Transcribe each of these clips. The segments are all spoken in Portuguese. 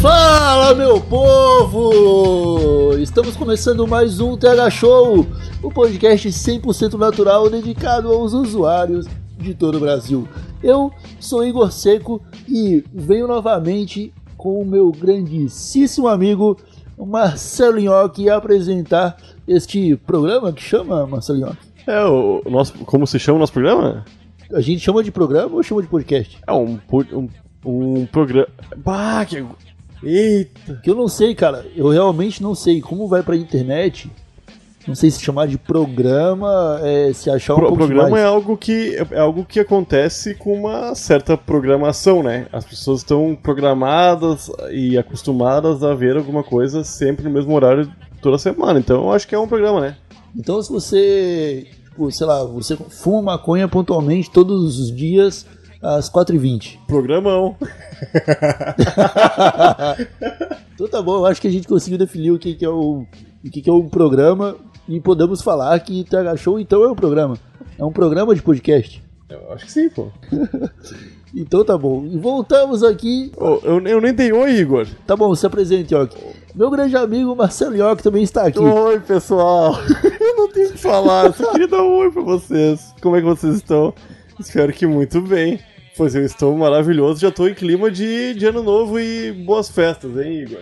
Fala, meu povo! Estamos começando mais um TH Show, o podcast 100% natural dedicado aos usuários de todo o Brasil. Eu sou Igor Seco e venho novamente com o meu grandíssimo amigo Marcelo Nhoque apresentar este programa que chama Marcelo Nhoque. É, o nosso, como se chama o nosso programa? A gente chama de programa ou chama de podcast? É um, um, um programa. Bah, que. Eita! Que eu não sei, cara. Eu realmente não sei como vai pra internet. Não sei se chamar de programa, é, se achar um Pro, pouco programa demais. é algo que é algo que acontece com uma certa programação, né? As pessoas estão programadas e acostumadas a ver alguma coisa sempre no mesmo horário toda semana. Então eu acho que é um programa, né? Então, se você, tipo, sei lá, você fuma maconha pontualmente todos os dias às 4h20. Programão. Então tá bom, eu acho que a gente conseguiu definir o que, que é o, o que, que é um programa e podemos falar que TH Show então é um programa. É um programa de podcast. Eu acho que sim, pô. Então tá bom. E voltamos aqui. Ô, eu, eu nem dei oi, Igor. Tá bom, se apresente, Yoki. Meu grande amigo Marcelo Yoki também está aqui. Oi, pessoal. Eu não tenho o que falar, eu só queria dar um oi pra vocês. Como é que vocês estão? Espero que muito bem. Pois eu estou maravilhoso, já tô em clima de, de ano novo e boas festas, hein, Igor?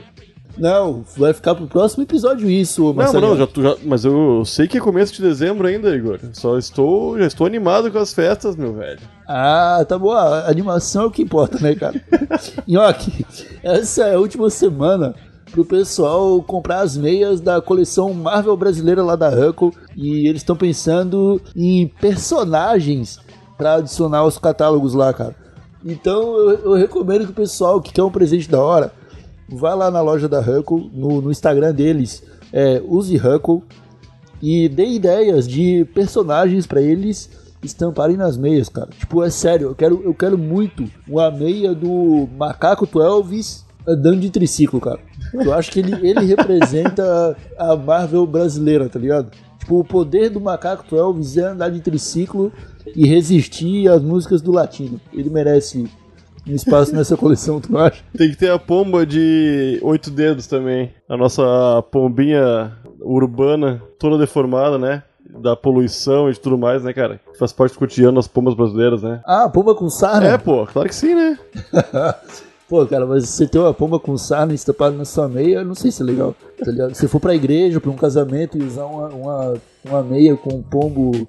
Não, vai ficar pro próximo episódio isso, Não, Marcelo. não, já, tô- já- mas eu sei que é começo de dezembro ainda, Igor. Só estou, já estou animado com as festas, meu velho. Ah, tá bom. A animação é o que importa, né, cara? Nhoque, essa é a última semana pro pessoal comprar as meias da coleção Marvel brasileira lá da Huckle e eles estão pensando em personagens pra adicionar aos catálogos lá, cara. Então eu, eu recomendo que o pessoal que quer um presente da hora vá lá na loja da Huckle, no, no Instagram deles, é, use Huckle e dê ideias de personagens pra eles estamparem nas meias, cara. Tipo, é sério, eu quero, eu quero muito uma meia do Macaco Twelves andando de triciclo, cara. Eu acho que ele, ele representa a Marvel brasileira, tá ligado? Tipo, o poder do Macaco Twelves é andar de triciclo e resistir às músicas do latino. Ele merece um espaço nessa coleção, tu acha? Tem que ter a pomba de oito dedos também. A nossa pombinha urbana, toda deformada, né? Da poluição e de tudo mais, né, cara? Faz parte do cotidiano das pombas brasileiras, né? Ah, pomba com sarna? É, pô, claro que sim, né? Pô, cara, mas você ter uma pomba com sarna estampada na sua meia, eu não sei se é legal. Tá? Se for pra igreja, pra um casamento e usar uma, uma, uma meia com um pombo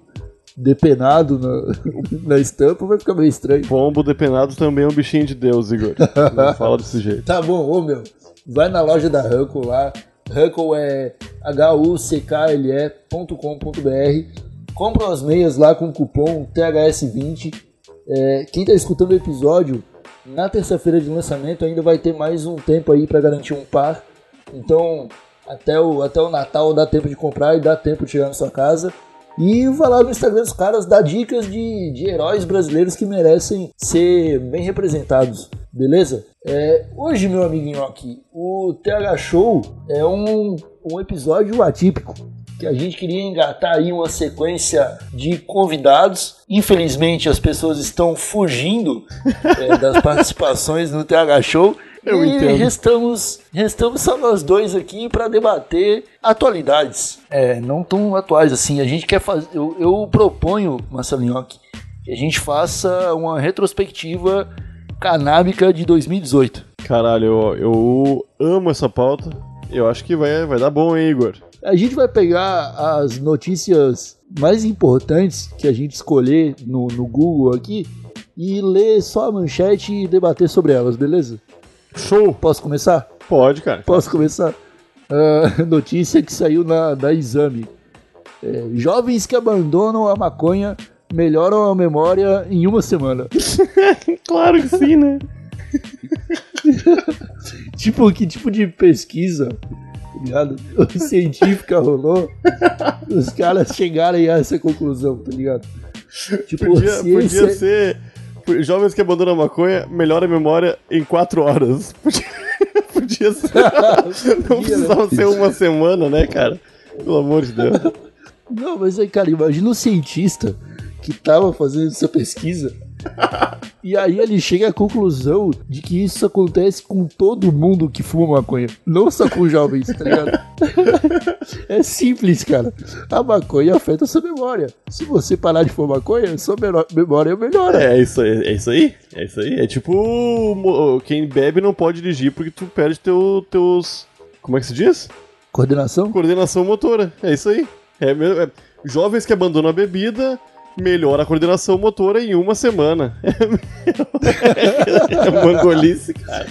depenado na, na estampa, vai ficar meio estranho. Pombo depenado também é um bichinho de Deus, Igor. Não fala desse jeito. Tá bom, ô meu, vai na loja da Huckle lá. Huckle é h-u-c-k-l-e.com.br. Compra as meias lá com o cupom THS20. É, quem tá escutando o episódio, na terça-feira de lançamento ainda vai ter mais um tempo aí para garantir um par. Então, até o, até o Natal dá tempo de comprar e dá tempo de chegar na sua casa. E vai lá no Instagram dos caras, dá dicas de, de heróis brasileiros que merecem ser bem representados, beleza? É, hoje, meu amiguinho aqui, o TH Show é um, um episódio atípico. Que a gente queria engatar aí uma sequência de convidados. Infelizmente, as pessoas estão fugindo é, das participações no TH Show. Eu e entendo. restamos, restamos só nós dois aqui para debater atualidades. É, não tão atuais assim. A gente quer fazer. Eu, eu proponho, Marcelinho, que a gente faça uma retrospectiva canábica de 2018. Caralho, eu, eu amo essa pauta. Eu acho que vai, vai dar bom, hein, Igor? A gente vai pegar as notícias mais importantes que a gente escolher no, no Google aqui e ler só a manchete e debater sobre elas, beleza? Show! Posso começar? Pode, cara. Posso começar? Ah, notícia que saiu na, na exame. É, jovens que abandonam a maconha melhoram a memória em uma semana. Claro que sim, né? tipo, que tipo de pesquisa tá ligado? O científica rolou, os caras chegaram a essa conclusão, tá ligado? Tipo, Podia, ciência- podia ser. Jovens que abandonam a maconha, melhora a memória em 4 horas. Podia, ser. Não Podia, precisava né? ser uma semana, né, cara? Pelo amor de Deus. Não, mas aí, cara, imagina um cientista que tava fazendo essa pesquisa. E aí ele chega à conclusão de que isso acontece com todo mundo que fuma maconha. Não só com jovens, tá ligado? É simples, cara. A maconha afeta a sua memória. Se você parar de fumar maconha, sua memória melhora. É isso, aí, é isso aí. É isso aí. É tipo quem bebe não pode dirigir porque tu perde teu, teus. Como é que se diz? Coordenação? Coordenação motora. É isso aí. É, é- jovens que abandonam a bebida melhora a coordenação motora em uma semana. É, mangolice, cara.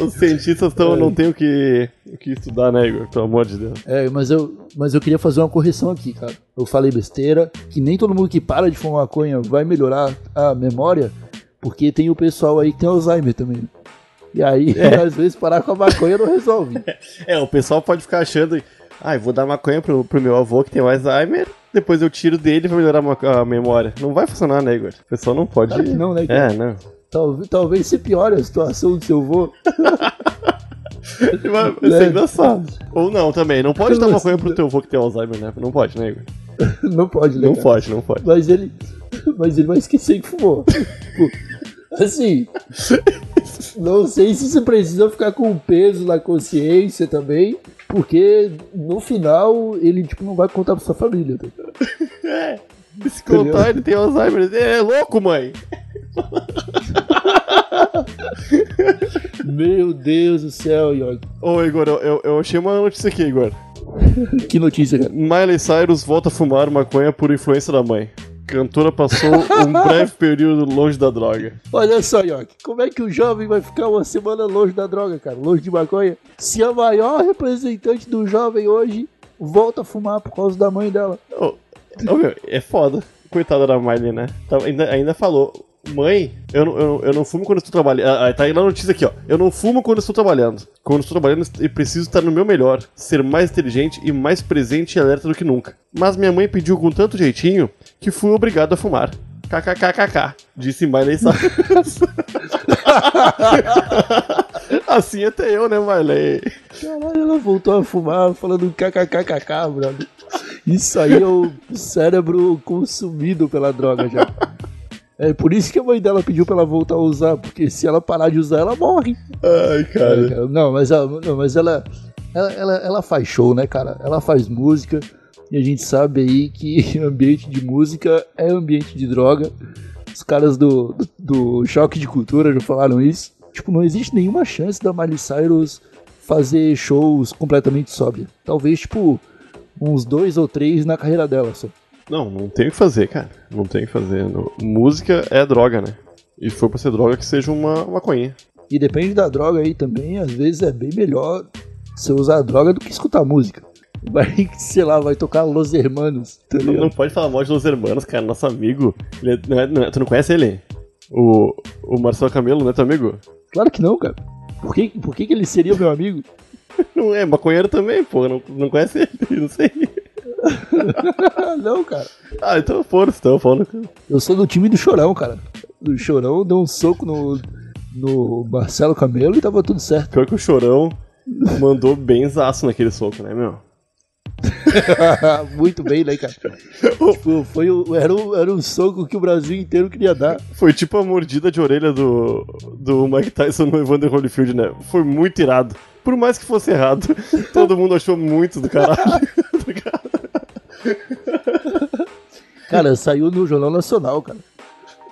Os cientistas tão, não tem o que, o que estudar, né, Igor? Pelo amor de Deus. É, mas eu, mas eu queria fazer uma correção aqui, cara. Eu falei besteira, que nem todo mundo que para de fumar maconha vai melhorar a memória, porque tem o pessoal aí que tem Alzheimer também. E aí, às vezes, parar com a maconha não resolve. É, o pessoal pode ficar achando. Ah, eu vou dar maconha pro, pro meu avô que tem Alzheimer, depois eu tiro dele pra melhorar a memória. Não vai funcionar, né, Igor? O pessoal não pode. Claro não, né, cara? É, não. Talvez, talvez você piore a situação do seu avô. Vai ser É. engraçado. Ou não também. Não pode dar Como maconha pro teu avô que tem Alzheimer, né? Não pode, né, Igor? Não pode, né? Não cara? pode, não pode. Mas ele. Mas ele vai esquecer que fumou. Tipo, assim. Não sei se você precisa ficar com peso na consciência também. Porque no final ele tipo, não vai contar pra sua família. tá? É. Se contar, ele tem Alzheimer. É louco, mãe. Meu Deus do céu, York. Ô, Igor, eu, eu achei uma notícia aqui, Igor. Que notícia, cara. Miley Cyrus volta a fumar maconha por influência da mãe. Cantora passou um breve período longe da droga. Olha só, York, como é que o jovem vai ficar uma semana longe da droga, cara? Longe de maconha? Se a maior representante do jovem hoje volta a fumar por causa da mãe dela. Ô, ô, meu, é foda. Coitada da Miley, né? Tá- ainda, ainda falou. Mãe, eu não, eu, não- eu não fumo quando estou trabalhando. Ah, ah, tá aí na notícia aqui, ó. Eu não fumo quando estou trabalhando. Quando estou trabalhando, eu preciso estar no meu melhor, ser mais inteligente e mais presente e alerta do que nunca. Mas minha mãe pediu com tanto jeitinho que fui obrigado a fumar. KKKKK, disse Miley Cyrus. assim até eu, né, Miley? Caralho, ela voltou a fumar falando kkkk, brother. Isso aí é o cérebro consumido pela droga já. É por isso que a mãe dela pediu pra ela voltar a usar, porque se ela parar de usar, ela morre. Ai, É, cara. cara. Não, mas, ela, não, mas ela, ela, ela, ela faz show, né, cara? Ela faz música e a gente sabe aí que ambiente de música é ambiente de droga. Os caras do, do, do Choque de Cultura já falaram isso. Tipo, não existe nenhuma chance da Miley Cyrus fazer shows completamente sóbria. Talvez, tipo, uns dois ou três na carreira dela só. Não, não tem o que fazer, cara. Não tem o que fazer. No- Música é droga, né? E foi pra ser droga que seja uma maconha. E depende da droga aí também, às vezes é bem melhor você usar a droga do que escutar música. Vai, sei lá, vai tocar Los Hermanos, tá Não, não pode falar mal de Los Hermanos, cara. Nosso amigo. É- não é- não é- tu não conhece ele? O, o Marcelo Camelo, não é teu amigo? Claro que não, cara. Por que, por que, que ele seria meu amigo? Não é, maconheiro também, pô. Não, não conhece ele, não sei. Não, cara. Ah, então foda-se, então, falando. Eu sou do time do Chorão, cara. O Chorão deu um soco no, no Marcelo Camelo e tava tudo certo. Pior que o Chorão mandou benzaço naquele soco, né, meu? Muito bem, né, cara? Tipo, foi o, era, um, era um soco que o Brasil inteiro queria dar. Foi tipo a mordida de orelha do, do Mike Tyson no Evander Holyfield, né? Foi muito irado. Por mais que fosse errado, todo mundo achou muito do caralho. Cara, saiu no Jornal Nacional, cara.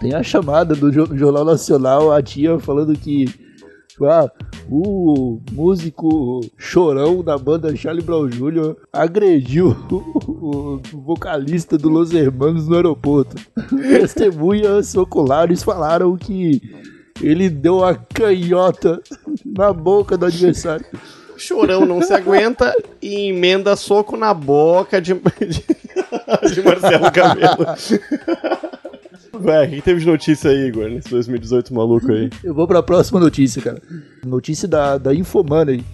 Tem a chamada do Jo- Jornal Nacional, a tia falando que ah, o músico chorão da banda Charlie Brown Jr. agrediu o, vocalista do Los Hermanos no aeroporto. Testemunhas oculares falaram que ele deu a canhota na boca do adversário. Chorão não se aguenta e emenda soco na boca de, de, de Marcelo Camelo. Vai, o que teve de notícia aí, Igor, nesse 2018 maluco aí? Eu vou pra próxima notícia, cara. Notícia da, da Infomoney.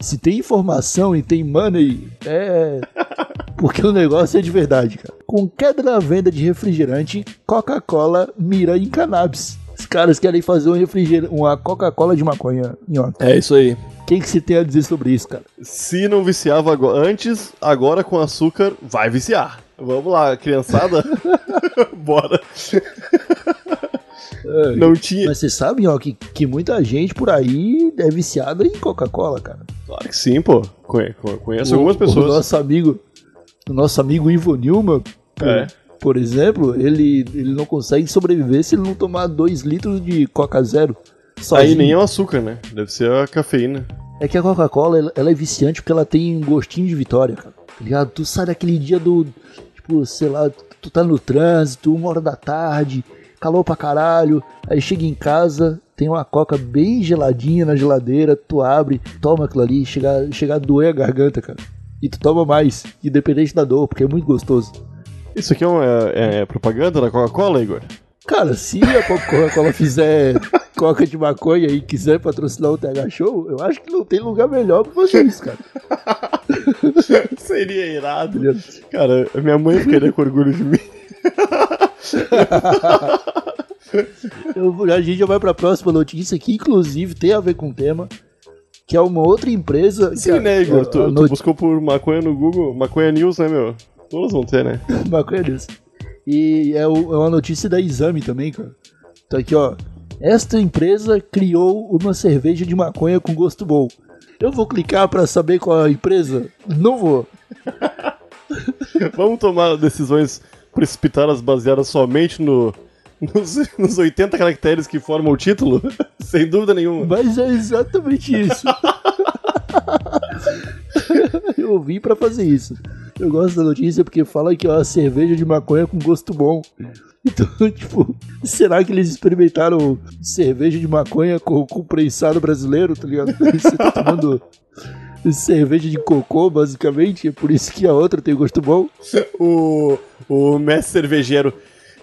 Se tem informação e tem money, é. Porque o negócio é de verdade, cara. Com queda na venda de refrigerante, Coca-Cola mira em cannabis. Os caras querem fazer um refrigerante, uma Coca-Cola de maconha. Nhoque. É isso aí. O que, que você tem a dizer sobre isso, cara? Se não viciava antes, agora com açúcar, vai viciar. Vamos lá, criançada. Bora. Não tinha. Mas você sabe, ó, que, que muita gente por aí é viciada em Coca-Cola, cara. Claro que sim, pô. Conhe- conhe- Conheço O- algumas O pessoas. nosso amigo, o nosso amigo Ivo Nilman, por, É. por exemplo, ele, ele não consegue sobreviver se ele não tomar 2 litros de Coca Zero. Aí nem é o açúcar, né? Deve ser a cafeína. É que a Coca-Cola, ela, ela é viciante porque ela tem um gostinho de vitória, cara. Tá ligado? Tu sai daquele dia do. Tipo, sei lá, tu tá no trânsito, uma hora da tarde, calor pra caralho. Aí chega em casa, tem uma coca bem geladinha na geladeira, tu abre, toma aquilo ali, chega, chega a doer a garganta, cara. E tu toma mais, independente da dor, porque é muito gostoso. Isso aqui é, uma, é- é propaganda da Coca-Cola, Igor? Cara, se a Coca-Cola fizer coca de maconha e quiser patrocinar o TH Show, eu acho que não tem lugar melhor pra isso, cara. Seria irado. Cara, minha mãe ficaria com orgulho de mim. Eu- a gente já vai pra próxima notícia, que inclusive tem a ver com o tema, que é uma outra empresa. Sim, a- né, Igor? a- Tu, a tu noti- buscou por maconha no Google, maconha news, né, meu? Todas vão ter, né? Maconha News. E é, o- é uma notícia da Exame também, cara. Tá aqui, ó. Esta empresa criou uma cerveja de maconha com gosto bom. Eu vou clicar pra saber qual é a empresa? Não vou. Vamos tomar decisões precipitadas baseadas somente no, nos, nos 80 caracteres que formam o título? Sem dúvida nenhuma. Mas é exatamente isso. Eu vim pra fazer isso. Eu gosto da notícia porque fala que é uma cerveja de maconha com gosto bom. Então, tipo, será que eles experimentaram cerveja de maconha com, com prensado brasileiro, tá ligado? Você tá tomando cerveja de cocô, basicamente, é por isso que a outra tem gosto bom. O, o mestre cervejeiro.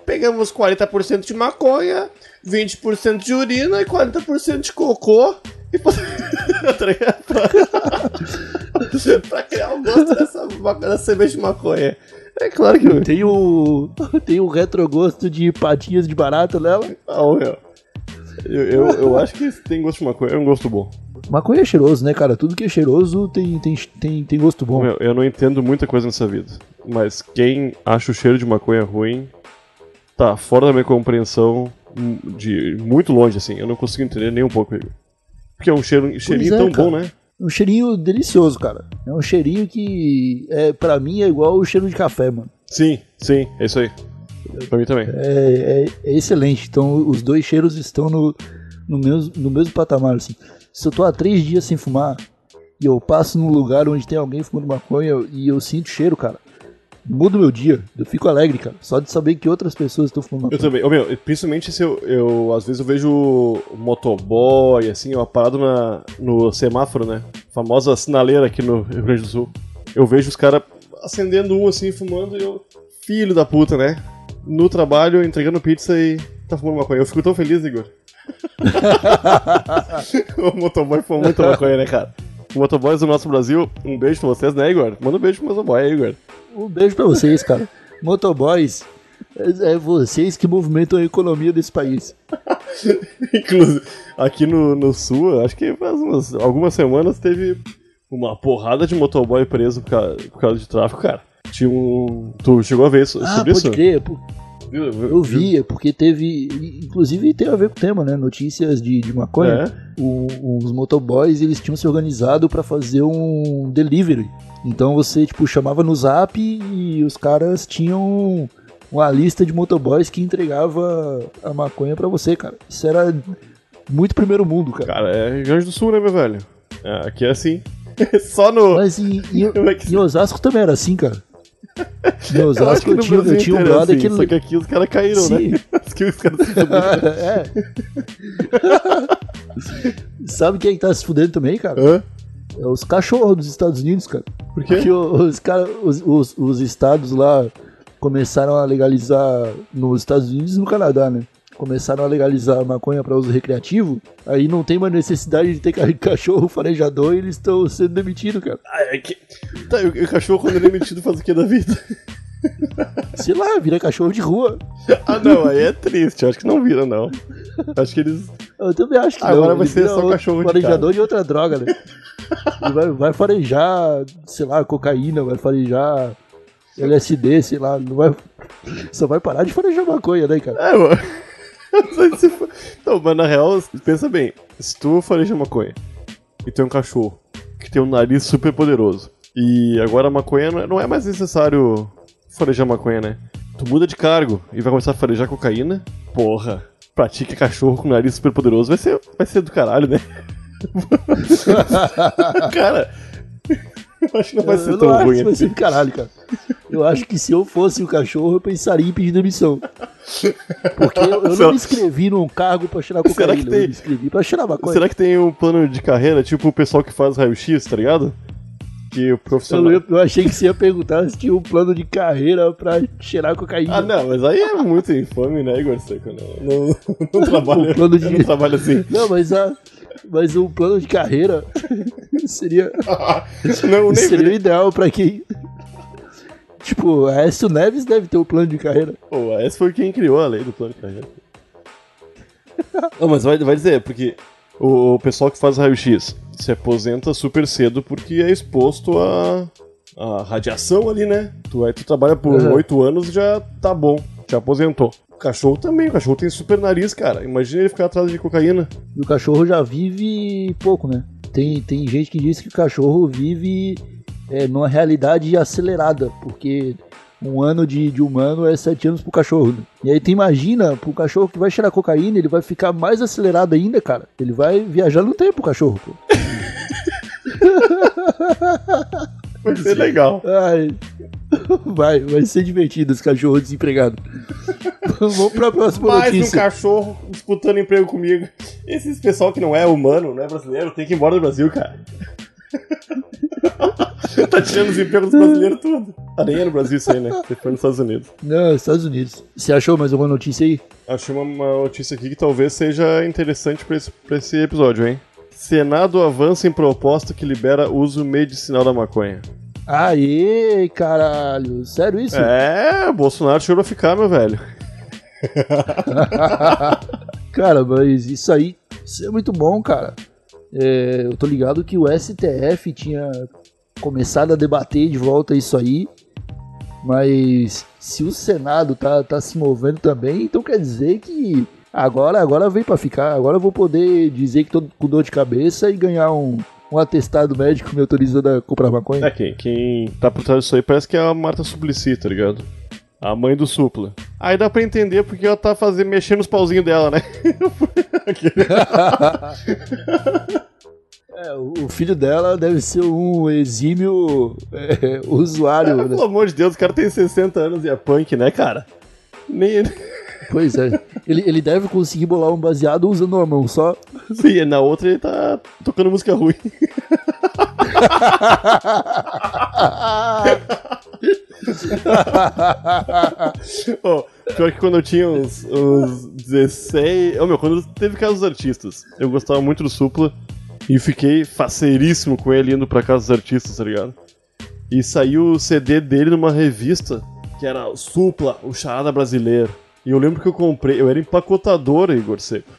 Pegamos 40% de maconha, 20% de urina e 40% de cocô. E pra, pra, criar o gosto dessa, dessa cerveja de maconha. É claro que. Tem o, tem o retrogosto de patinhas de barata nela. Não, meu. Eu, eu, eu acho que tem gosto de maconha, é um gosto bom. Maconha é cheiroso, né, cara? Tudo que é cheiroso tem, tem, tem, tem gosto bom. Meu, eu não entendo muita coisa nessa vida. Mas quem acha o cheiro de maconha ruim tá fora da minha compreensão de muito longe, assim. Eu não consigo entender nem um pouco, Igor. Porque é um cheiro, cheirinho é, tão cara. bom, né? Um cheirinho delicioso, cara. É um cheirinho que, é, pra mim, é igual o cheiro de café, mano. Sim, sim, é isso aí. Pra mim também. É, é- é excelente. Então, os dois cheiros estão no, no, mesmo, no mesmo patamar, assim. Se eu tô há três dias sem fumar e eu passo num lugar onde tem alguém fumando maconha e eu sinto cheiro, cara, muda o meu dia. Eu fico alegre, cara. Só de saber que outras pessoas estão fumando Eu também. Ô, meu, principalmente se eu, eu. Às vezes eu vejo o motoboy, assim, ó, parado na, no semáforo, né? Famosa sinaleira aqui no Rio Grande do Sul. Eu vejo os caras acendendo um assim, fumando, e eu. Filho da puta, né? No trabalho, entregando pizza e tá fumando maconha. Eu fico tão feliz, Igor. o motoboy fuma muita maconha, né, cara? Motoboys do nosso Brasil, um beijo pra vocês, né, Igor? Manda um beijo pro motoboy aí, Igor. Um beijo pra vocês, cara. Motoboys, é, é vocês que movimentam a economia desse país. Inclusive, aqui no, no sul, acho que faz umas, algumas semanas teve uma porrada de motoboy preso por causa, por causa de tráfico, cara. Tinha um. Tu chegou a ver isso, Ah, sobre pode isso? crer. Viu? Eu vi, porque teve. Inclusive tem a ver com o tema, né? Notícias de, de maconha. É. O- os motoboys eles tinham se organizado pra fazer um delivery. Então você, tipo, chamava no zap e os caras tinham uma lista de motoboys que entregava a maconha pra você, cara. Isso era muito primeiro mundo, cara. Cara, é Rio Grande do Sul, né, meu velho? É, aqui é assim. Só no. Mas é que- em Osasco também era assim, cara. Eu acho Osasco eu, no tinha, eu tinha um brother assim, que. Só que aqui os caras caíram, Sim. né? Aqui os caras se fuderam. é. Sabe quem é que tá se fudendo também, cara? Hã? É os cachorros dos Estados Unidos, cara. Por quê? Porque os, cara, os, os, os estados lá começaram a legalizar nos Estados Unidos e no Canadá, né? Começaram a legalizar a maconha para uso recreativo, aí não tem mais necessidade de ter ca- cachorro farejador e eles estão sendo demitidos, cara. Ah, é que... Tá, e o, cachorro quando ele é demitido faz o que da vida? Sei lá, vira cachorro de rua. Ah, não, aí é triste. Eu acho que não vira, não. Acho que eles. Eu também acho que Agora não. vai ser só cachorro de farejador de outra droga, né? Vai, vai farejar, sei lá, cocaína, vai farejar LSD, sei lá, não vai. Só vai parar de farejar maconha, né, cara? É, mano. Se Não, mas na real, pensa bem. Se tu fareja maconha e tem um cachorro que tem um nariz super poderoso e agora a maconha não é, não é mais necessário farejar maconha, né? Tu muda de cargo e vai começar a farejar cocaína, porra. Pratica cachorro com nariz super poderoso, vai ser, vai ser do caralho, né? cara, eu acho que não vai ser eu tão não acho ruim vai assim. ser caralho, cara. Eu acho que se eu fosse o cachorro, eu pensaria em pedir demissão. Porque eu, eu Será- não me inscrevi num cargo pra cheirar Será cocaína, que tem- eu me inscrevi pra cheirar maconha. Será que tem um plano de carreira, tipo o pessoal que faz raio-x, tá ligado? Que o profissional. eu- eu achei que você ia perguntar se tinha um plano de carreira pra cheirar cocaína. Ah, não, mas aí é muito infame, né, Igor Seco? Não, não, não trabalha, plano de- não trabalho assim. Não, mas, a, mas o plano de carreira seria, Não, nem seria o ideal pra quem. Tipo, Aécio Neves deve ter um plano de carreira. Pô, esse foi quem criou a lei do plano de carreira. Não, mas vai, vai dizer, porque o, o pessoal que faz raio-x se aposenta super cedo porque é exposto a, a radiação ali, né? Tu, aí tu trabalha por Uhum. oito anos já tá bom, te aposentou. O cachorro também, o cachorro tem super nariz, cara. Imagina ele ficar atrás de cocaína. E o cachorro já vive pouco, né? Tem, tem gente que diz que o cachorro vive é, numa realidade acelerada, porque um ano de, de humano é sete anos pro cachorro. Né? E aí tu imagina, pro cachorro que vai cheirar cocaína, ele vai ficar mais acelerado ainda, cara. Ele vai viajar no tempo, o cachorro. Pô. Vai ser legal. Ai, vai, vai ser divertido esse cachorro desempregado. Vamos pra próxima Mais um notícia. cachorro disputando emprego comigo. Esses pessoal que não é humano, não é brasileiro, tem que ir embora do Brasil, cara. tá tirando os empregos dos brasileiros tudo. Ah, nem é no Brasil isso aí, né? Você foi nos Estados Unidos. Não, Estados Unidos. Você achou mais alguma notícia aí? Achei uma, uma notícia aqui que talvez seja interessante pra esse, pra esse episódio, hein? Senado avança em proposta que libera uso medicinal da maconha. Aê, caralho. Sério isso? É, Bolsonaro chegou a ficar, meu velho. Cara, mas isso aí, isso é muito bom, cara. É, eu tô ligado que o STF tinha começado a debater de volta isso aí, mas se o Senado tá, tá se movendo também, então quer dizer que agora, agora vem pra ficar. Agora eu vou poder dizer que tô com dor de cabeça e ganhar um, um atestado médico me autorizando a comprar maconha. É, quem, quem tá por trás disso aí parece que é a Marta Suplicy, tá ligado? A mãe do Supla. Aí dá pra entender porque ela tá fazendo, mexendo os pauzinhos dela, né? É, o filho dela deve ser um exímio é, usuário. né? Pelo amor de Deus, o cara tem 60 anos e é punk, né, cara? Nem Pois é. Ele, ele deve conseguir bolar um baseado usando uma mão só. Sim, na outra ele tá tocando música ruim. Ó, pior que quando eu tinha uns, uns 16. Ô meu, quando teve casa dos artistas, eu gostava muito do Supla e fiquei faceiríssimo com ele indo pra casa dos artistas, tá ligado? E saiu o CD dele numa revista que era Supla, o Charada Brasileiro. E eu lembro que eu comprei, eu era empacotador, Igor Seco,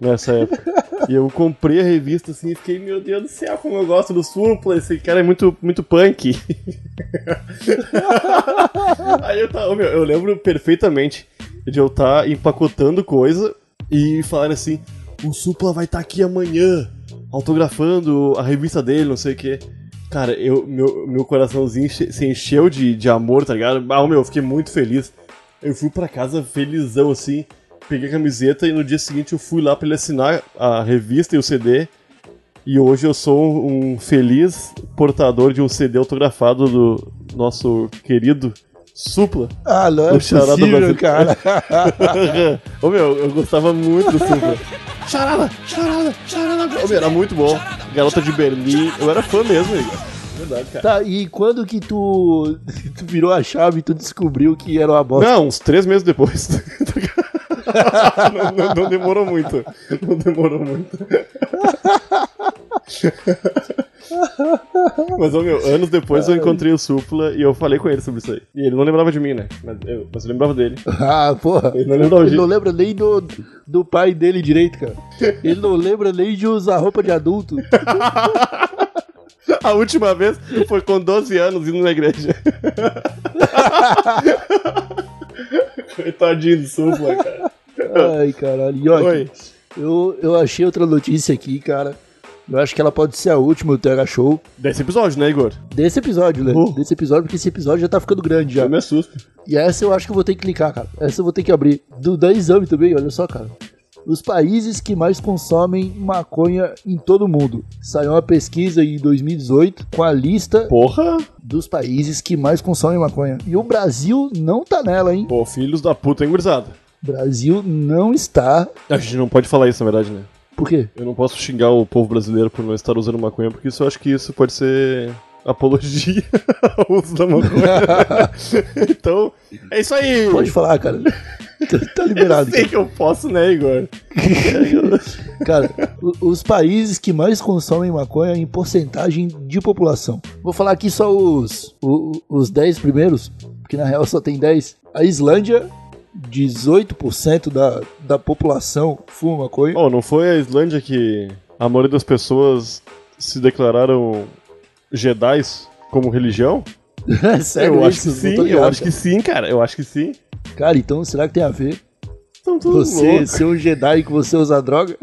nessa época. e eu comprei a revista assim e fiquei, meu Deus do céu, como eu gosto do Supla, esse cara é muito, muito punk. Aí eu tava, meu, eu lembro perfeitamente de eu estar empacotando coisa e falar assim: o Supla vai estar aqui amanhã, autografando a revista dele, não sei o quê. Cara, eu, meu, meu coraçãozinho se encheu de, de amor, tá ligado? Ah, meu, eu fiquei muito feliz. Eu fui pra casa felizão assim, peguei a camiseta e no dia seguinte eu fui lá pra ele assinar a revista e o CD. E hoje eu sou um feliz portador de um CD autografado do nosso querido Supla. Ah, não é O charada possível, cara. Ô meu, eu gostava muito do Supla. Charada, charada, charada. Ô meu, era muito bom. Garota de Berlim. Eu era fã mesmo. Verdade, cara. Tá, e quando que tu, tu virou a chave e tu descobriu que era uma bosta? Não, uns três meses depois. não, não- não demorou muito. Não demorou muito. Mas, ô meu, anos depois eu encontrei o Supla e eu falei com ele sobre isso aí. E ele não lembrava de mim, né? Mas eu, mas eu lembrava dele. Ah, porra. Ele não lembrava Ele não lembra nem do, do pai dele direito, cara. Ele não lembra nem de usar roupa de adulto. A última vez foi com 12 anos indo na igreja. Coitadinho do Supla, cara. Ai, caralho. E olha, Oi. eu, eu achei outra notícia aqui, cara. Eu acho que ela pode ser a última do TH Show Desse episódio, né, Igor? desse episódio, né? Uh. Desse episódio, porque esse episódio já tá ficando grande já. Eu me assusto. E essa eu acho que eu vou ter que clicar, cara. Essa eu vou ter que abrir. Do da exame também, olha só, cara. Os países que mais consomem maconha em todo o mundo. Saiu uma pesquisa em 2018 com a lista Porra! dos países que mais consomem maconha. E o Brasil não tá nela, hein? Pô, filhos da puta, hein, gurizada? Brasil não está. A gente não pode falar isso, na verdade, né? Por quê? Eu não posso xingar o povo brasileiro por não estar usando maconha, porque isso eu acho que isso pode ser apologia ao uso da maconha. então, é isso aí! Pode falar, cara. Tá- tá liberado. Sei que eu posso, né, Igor? Cara, os países que mais consomem maconha em porcentagem de população. Vou falar aqui só os, o- os 10 primeiros, porque na real só tem 10. A Islândia, 18% da, da população fuma maconha. Oh, não foi a Islândia que a maioria das pessoas se declararam Jedis como religião? É sério eu acho que sim, eu acho que sim, cara. Eu acho que sim. Cara. Então será que tem a ver? Estão tudo Você louco. ser um Jedi que você usa droga?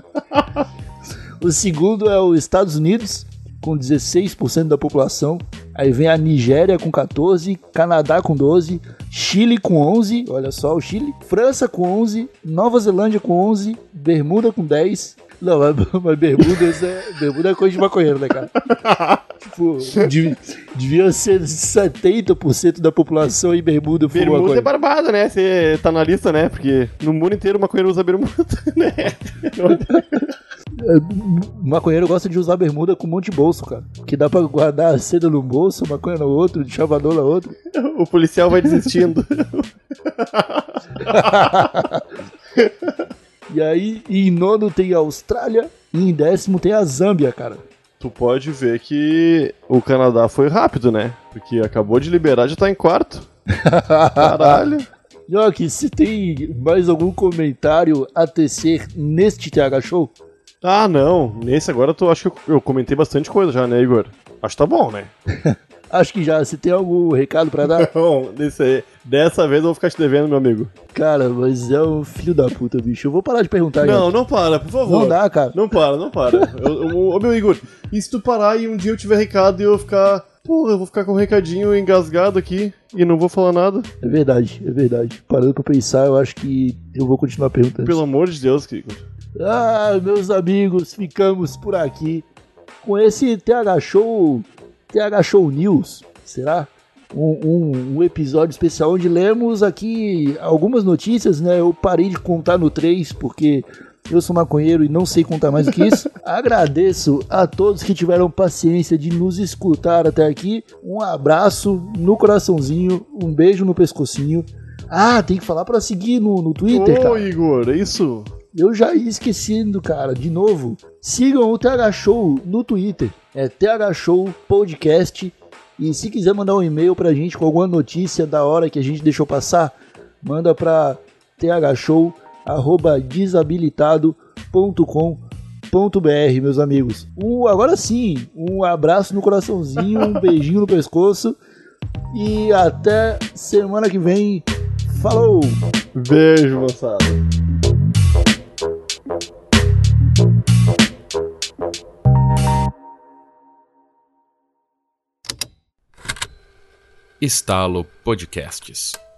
o segundo é os Estados Unidos, com 16% da população. Aí vem a Nigéria com 14%, Canadá com 12%, Chile com 11%, olha só o Chile. França com 11%, Nova Zelândia com 11%, Bermuda com 10%. Não, mas, mas é, Bermuda é coisa de maconheiro, né, cara? tipo, dev- devia ser 70% da população em Bermuda fuma Bermuda maconha. é barbada, né? Você tá na lista, né? Porque no mundo inteiro o maconheiro usa bermuda, né? O maconheiro gosta de usar bermuda com um monte de bolso, cara. Que dá pra guardar a seda no bolso, maconha no outro, de chavador na outro. o policial vai desistindo. E aí, em nono tem a Austrália e em décimo tem a Zâmbia, cara. tu pode ver que o Canadá foi rápido, né? Porque acabou de liberar, já tá em quarto. Caralho. Que se tem mais algum comentário a tecer neste TH Show? Ah, não. Nesse agora eu acho que eu, eu comentei bastante coisa já, né, Igor? Acho que tá bom, né? Acho que já. Se tem algum recado pra dar? Bom, desse aí. Dessa vez eu vou ficar te devendo, meu amigo. Cara, mas é um filho da puta, bicho. Eu vou parar de perguntar. Não, não para, por favor. Não dá, cara. Não para, não para. Eu- eu- Ô, meu Igor, e se tu parar e um dia eu tiver recado e eu ficar. Porra, eu vou ficar com um recadinho engasgado aqui e não vou falar nada? É verdade, é verdade. Parando pra pensar, eu acho que eu vou continuar perguntando. Pelo amor de Deus, Igor. Ah, meus amigos, ficamos por aqui com esse TH Show, TH Show News, será? Um, um- um episódio especial onde lemos aqui algumas notícias, né? Eu parei de contar no 3 porque eu sou maconheiro e não sei contar mais do que isso. Agradeço a todos que tiveram paciência de nos escutar até aqui. Um abraço no coraçãozinho, um beijo no pescocinho. Ah, tem que falar pra seguir no, no Twitter, Ô, cara. Igor, é isso? Eu já ia esquecendo, cara, de novo. Sigam o TH Show no Twitter. É TH Show Podcast. E se quiser mandar um e-mail pra gente com alguma notícia da hora que a gente deixou passar, manda pra thshow.desabilitado.com.br, meus amigos. Um, agora sim, um abraço no coraçãozinho, um beijinho no pescoço. E até semana que vem. Falou! Beijo, moçada. Estalo Podcasts.